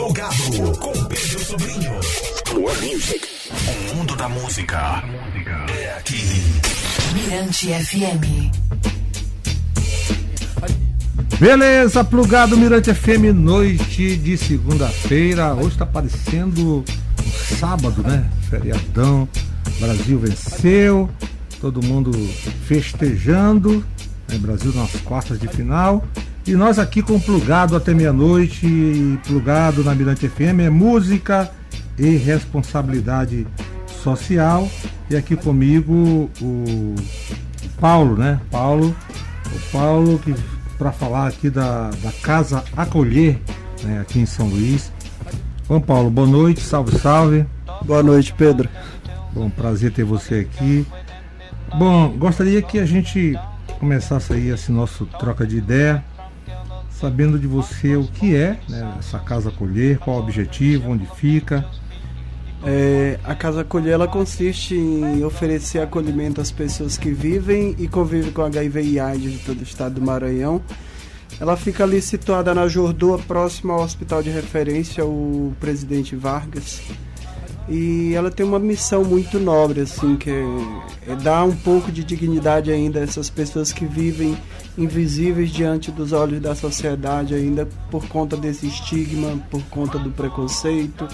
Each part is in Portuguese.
Plugado com Pedro Sobrinho. More music. O mundo da música é aqui. Mirante FM. Beleza, plugado Mirante FM, noite de segunda-feira. Hoje está parecendo um sábado, né? Feriadão. Brasil venceu, todo mundo festejando. Né? Brasil nas quartas de final. E nós aqui com plugado até meia-noite, plugado na Mirante FM, é música e responsabilidade social. E aqui comigo o Paulo, né? Paulo, o Paulo que para falar aqui da, da Casa Acolher, né, aqui em São Luís. Bom, Paulo, boa noite, salve, salve. Boa noite, Pedro. Bom, prazer ter você aqui. Bom, gostaria que a gente começasse aí esse nosso troca de ideia, sabendo de você o que é né, essa Casa Acolher, qual o objetivo, onde fica. É, a Casa Acolher ela consiste em oferecer acolhimento às pessoas que vivem e convivem com HIV e AIDS de todo o estado do Maranhão. Ela fica ali situada na Jordoa, próxima ao hospital de referência, o Presidente Vargas. E ela tem uma missão muito nobre, assim, que é, dar um pouco de dignidade ainda a essas pessoas que vivem invisíveis diante dos olhos da sociedade ainda por conta desse estigma, por conta do preconceito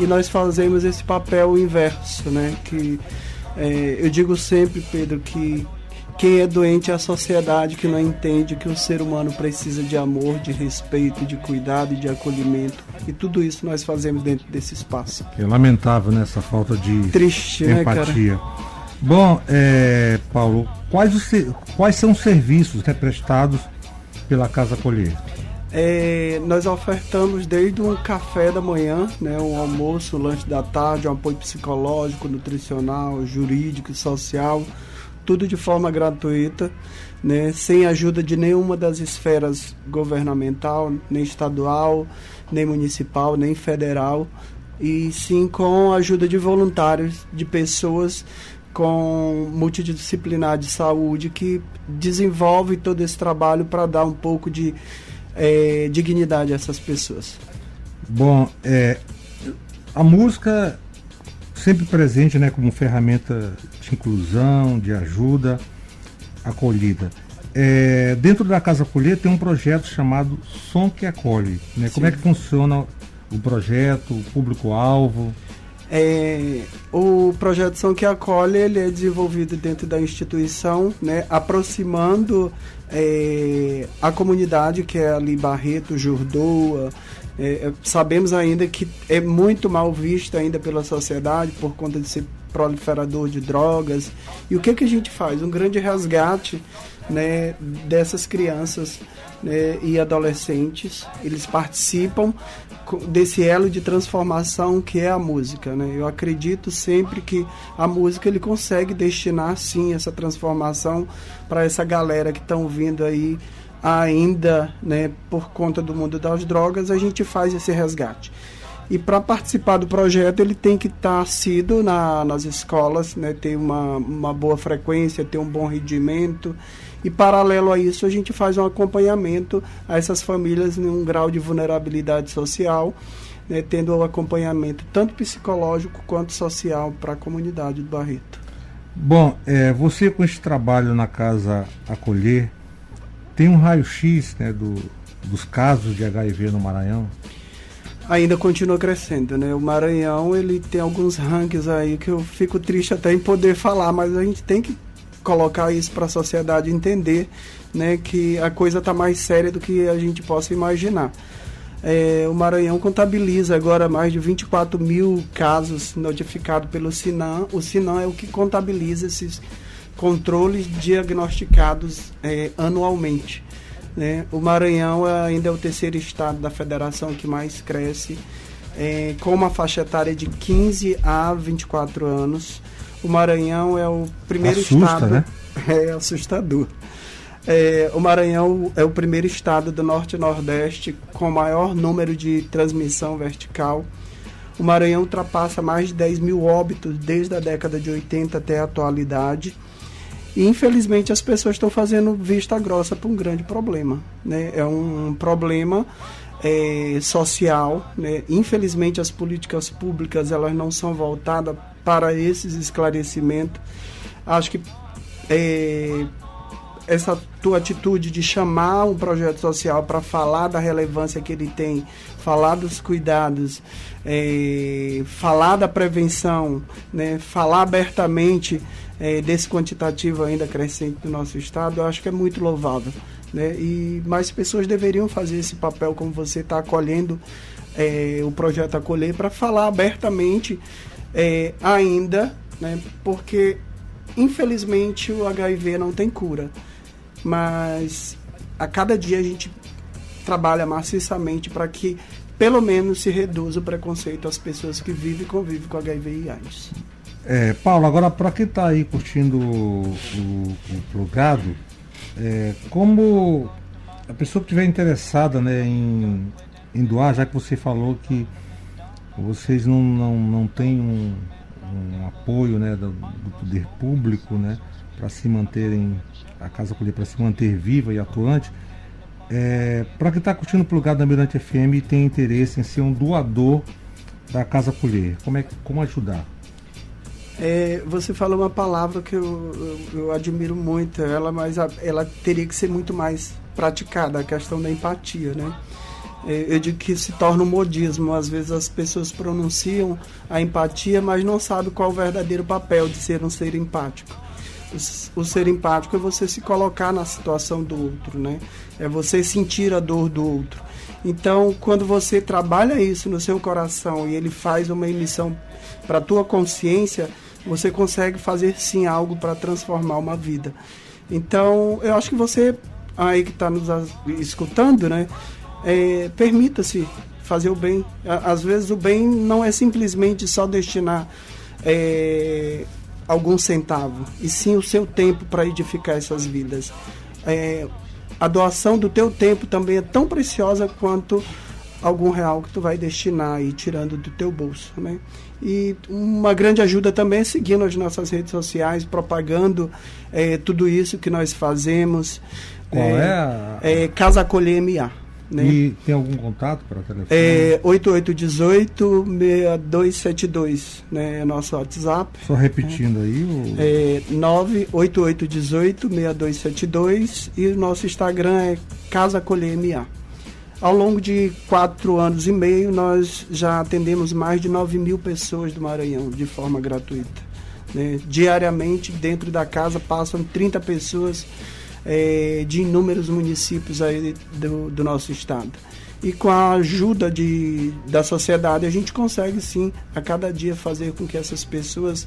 e nós fazemos esse papel inverso, né? Que é, eu digo sempre, Pedro, que quem é doente é a sociedade que não entende que o ser humano precisa de amor, de respeito, de cuidado e de acolhimento. E tudo isso nós fazemos dentro desse espaço. É lamentável nessa né, falta de Triste, empatia. Né? Bom, é, Paulo, quais, os, quais são os serviços né, prestados pela Casa Acolher? É, nós ofertamos desde um café da manhã, né, um almoço, um lanche da tarde, um apoio psicológico, nutricional, jurídico, social, tudo de forma gratuita, né, sem ajuda de nenhuma das esferas governamental, nem estadual, nem municipal, nem federal, e sim com a ajuda de voluntários, de pessoas com multidisciplinar de saúde que desenvolve todo esse trabalho para dar um pouco de é, dignidade a essas pessoas. Bom, é, a música sempre presente né, como ferramenta de inclusão, de ajuda, acolhida. É, dentro da Casa Acolher tem um projeto chamado Som que Acolhe. Né? Como é que funciona o projeto, o público-alvo? É, o projeto Som que Acolhe ele é desenvolvido dentro da instituição, né, aproximando é, a comunidade que é ali Barreto, Jordoa. É, é, sabemos ainda que é muito mal visto ainda pela sociedade por conta de ser proliferador de drogas. E o que, que a gente faz? Um grande resgate né, dessas crianças né, e adolescentes. Eles participam desse elo de transformação que é a música. Né? Eu acredito sempre que a música ele consegue destinar sim essa transformação para essa galera que estão vindo aí ainda né, por conta do mundo das drogas, a gente faz esse resgate. E para participar do projeto, ele tem que estar tá sido na, nas escolas, né, ter uma, uma boa frequência, ter um bom rendimento. E paralelo a isso, a gente faz um acompanhamento a essas famílias em um grau de vulnerabilidade social, né, tendo o um acompanhamento tanto psicológico quanto social para a comunidade do Barreto. Bom, é, você com esse trabalho na Casa Acolher, tem um raio-x né, do, dos casos de HIV no Maranhão? ainda continua crescendo, né? O Maranhão, ele tem alguns rankings aí que eu fico triste até em poder falar, mas a gente tem que colocar isso para a sociedade entender, né, que a coisa está mais séria do que a gente possa imaginar. É, o Maranhão contabiliza agora mais de 24 mil casos notificados pelo Sinan. O Sinan é o que contabiliza esses controles diagnosticados é, anualmente. Né? O Maranhão ainda é o terceiro estado da federação que mais cresce, é, com uma faixa etária de 15 a 24 anos. O Maranhão é o primeiro Assusta, estado. Né? É assustador. É, o Maranhão é o primeiro estado do Norte e Nordeste com maior número de transmissão vertical. O Maranhão ultrapassa mais de 10 mil óbitos desde a década de 80 até a atualidade. Infelizmente as pessoas estão fazendo vista grossa para um grande problema. Né? É um problema é, social. Né? Infelizmente, as políticas públicas elas não são voltadas para esses esclarecimentos. Acho que é, essa tua atitude de chamar um projeto social para falar da relevância que ele tem, falar dos cuidados, é, falar da prevenção, né, falar abertamente é, desse quantitativo ainda crescente do nosso estado, eu acho que é muito louvável. Né? E mais pessoas deveriam fazer esse papel como você está acolhendo é, o projeto Acolher para falar abertamente é, ainda, né? porque infelizmente o HIV não tem cura mas a cada dia a gente trabalha maciçamente para que pelo menos se reduza o preconceito às pessoas que vivem e convivem com HIV e AIDS. É, Paulo, agora para quem está aí curtindo o, o, plugado, é, como a pessoa que estiver interessada né, em, em doar, já que você falou que vocês não, não, não têm um, um apoio né, do, do poder público né, para se manterem a Casa Colher para se manter viva e atuante. É, para quem está curtindo o plugado da Mirante FM e tem interesse em ser um doador da Casa Colher, como, é, como ajudar? É, você falou uma palavra que eu, eu, eu, admiro muito, ela, mas ela teria que ser muito mais praticada, a questão da empatia, né? É, eu digo que se torna um modismo. Às vezes as pessoas pronunciam a empatia, mas não sabem qual o verdadeiro papel de ser um ser empático o ser empático é você se colocar na situação do outro, né? É você sentir a dor do outro. Então, quando você trabalha isso no seu coração e ele faz uma emissão para a tua consciência, você consegue fazer sim algo para transformar uma vida. Então, eu acho que você aí que está nos escutando, né? É, Permita-se fazer o bem. Às vezes o bem não é simplesmente só destinar é, algum centavo, e sim o seu tempo para edificar essas vidas. É, a doação do teu tempo também é tão preciosa quanto algum real que tu vai destinar e tirando do teu bolso, né? E uma grande ajuda também é seguindo as nossas redes sociais, propagando é, tudo isso que nós fazemos. Qual é, é, a... é Casa Acolher MA. Né? E tem algum contato para telefone? É 8818-6272, né? É nosso WhatsApp. Só repetindo é. aí. O... É 98818-6272 e o nosso Instagram é Casa Colher MA. Ao longo de quatro anos e meio, nós já atendemos mais de 9 mil pessoas do Maranhão de forma gratuita. Né? Diariamente, dentro da casa, passam 30 pessoas é, de inúmeros municípios aí do, do nosso estado. E com a ajuda de, da sociedade, a gente consegue sim, a cada dia, fazer com que essas pessoas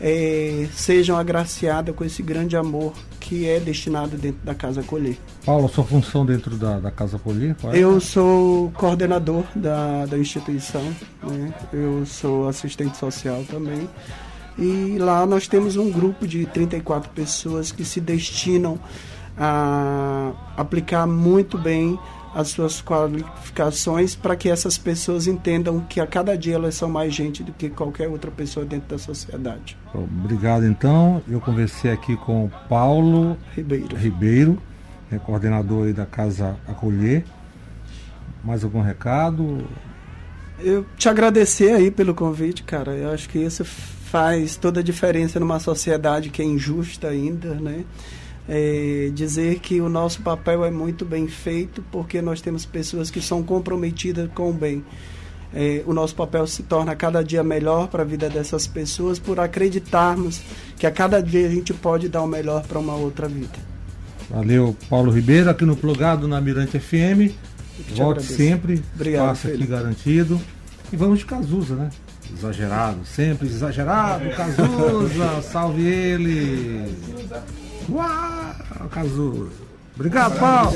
é, sejam agraciadas com esse grande amor que é destinado dentro da Casa Colher. Paulo, sua função dentro da, da Casa Colher? É? Eu sou coordenador da, da instituição, né? eu sou assistente social também. E lá nós temos um grupo de 34 pessoas que se destinam a aplicar muito bem as suas qualificações para que essas pessoas entendam que a cada dia elas são mais gente do que qualquer outra pessoa dentro da sociedade. Obrigado então. Eu conversei aqui com Paulo Ribeiro, Ribeiro é coordenador da Casa Acolher. Mais algum recado? Eu te agradecer aí pelo convite, cara. Eu acho que isso faz toda a diferença numa sociedade que é injusta ainda, né? É, dizer que o nosso papel é muito bem feito porque nós temos pessoas que são comprometidas com o bem. É, o nosso papel se torna cada dia melhor para a vida dessas pessoas por acreditarmos que a cada dia a gente pode dar o melhor para uma outra vida. Valeu, Paulo Ribeiro, aqui no Plugado na Mirante FM. Volte sempre, Obrigado, espaço aqui garantido. E vamos de Cazuza, né? Exagerado, sempre exagerado. Cazuza, salve ele. Uau, Cazuza. Obrigado, Paulo.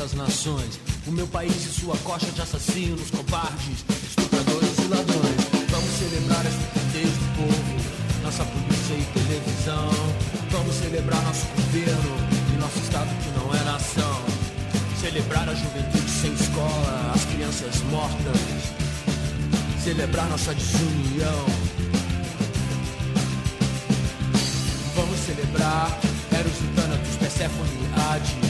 As nações. O meu país e sua coxa de assassinos, covardes, estupradores e ladrões. Vamos celebrar a estupidez do povo, nossa polícia e televisão. Vamos celebrar nosso governo e nosso estado que não é nação. Celebrar a juventude sem escola, as crianças mortas. Celebrar nossa desunião. Vamos celebrar Eros e Thanatos, Persephone e Hades.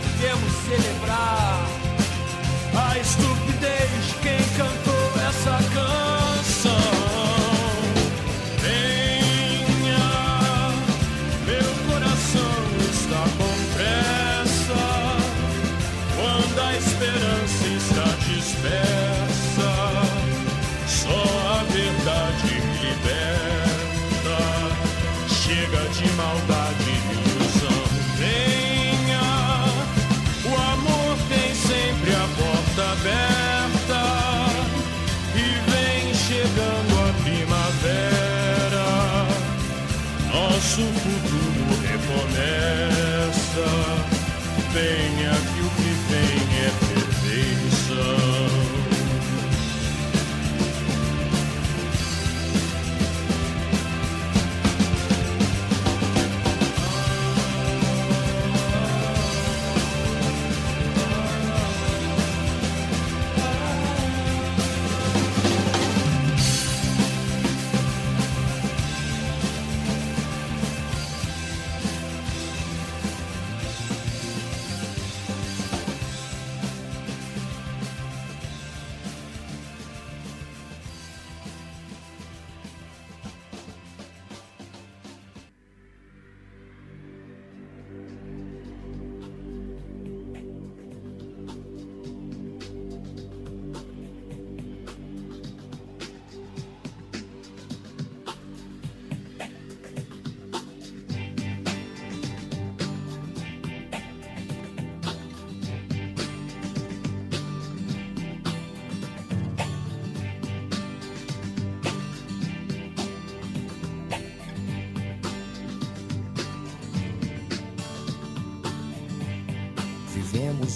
celebrar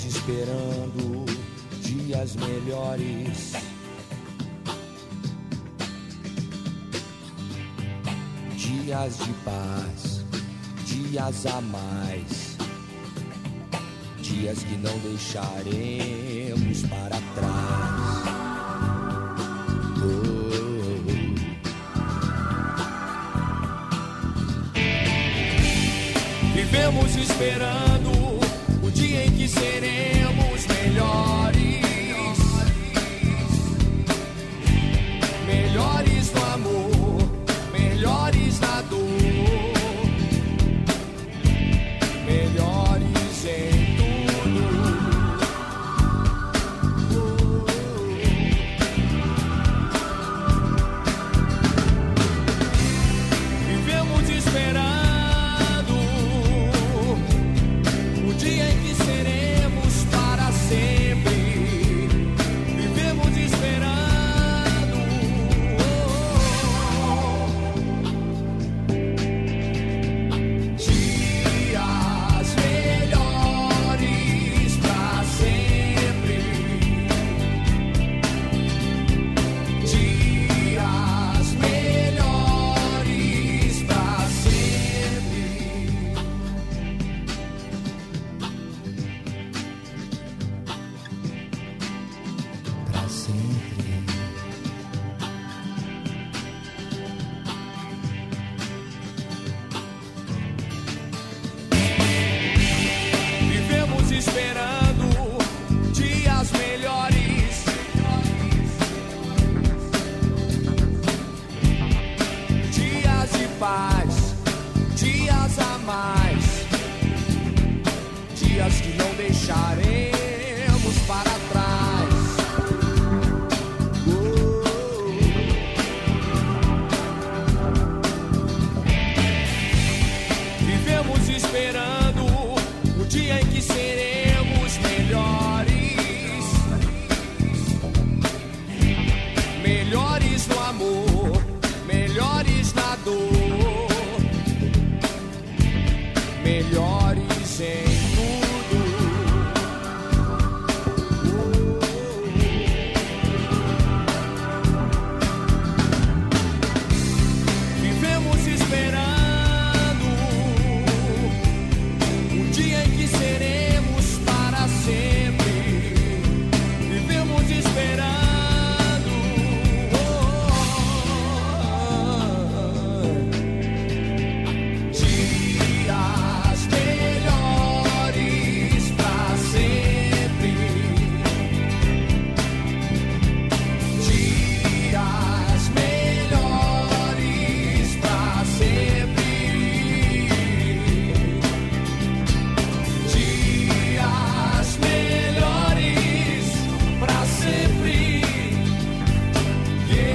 Esperando dias melhores. Dias de paz, dias a mais. Dias que não deixaremos para trás. Oh. Vivemos esperando Vivemos esperando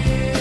Bye.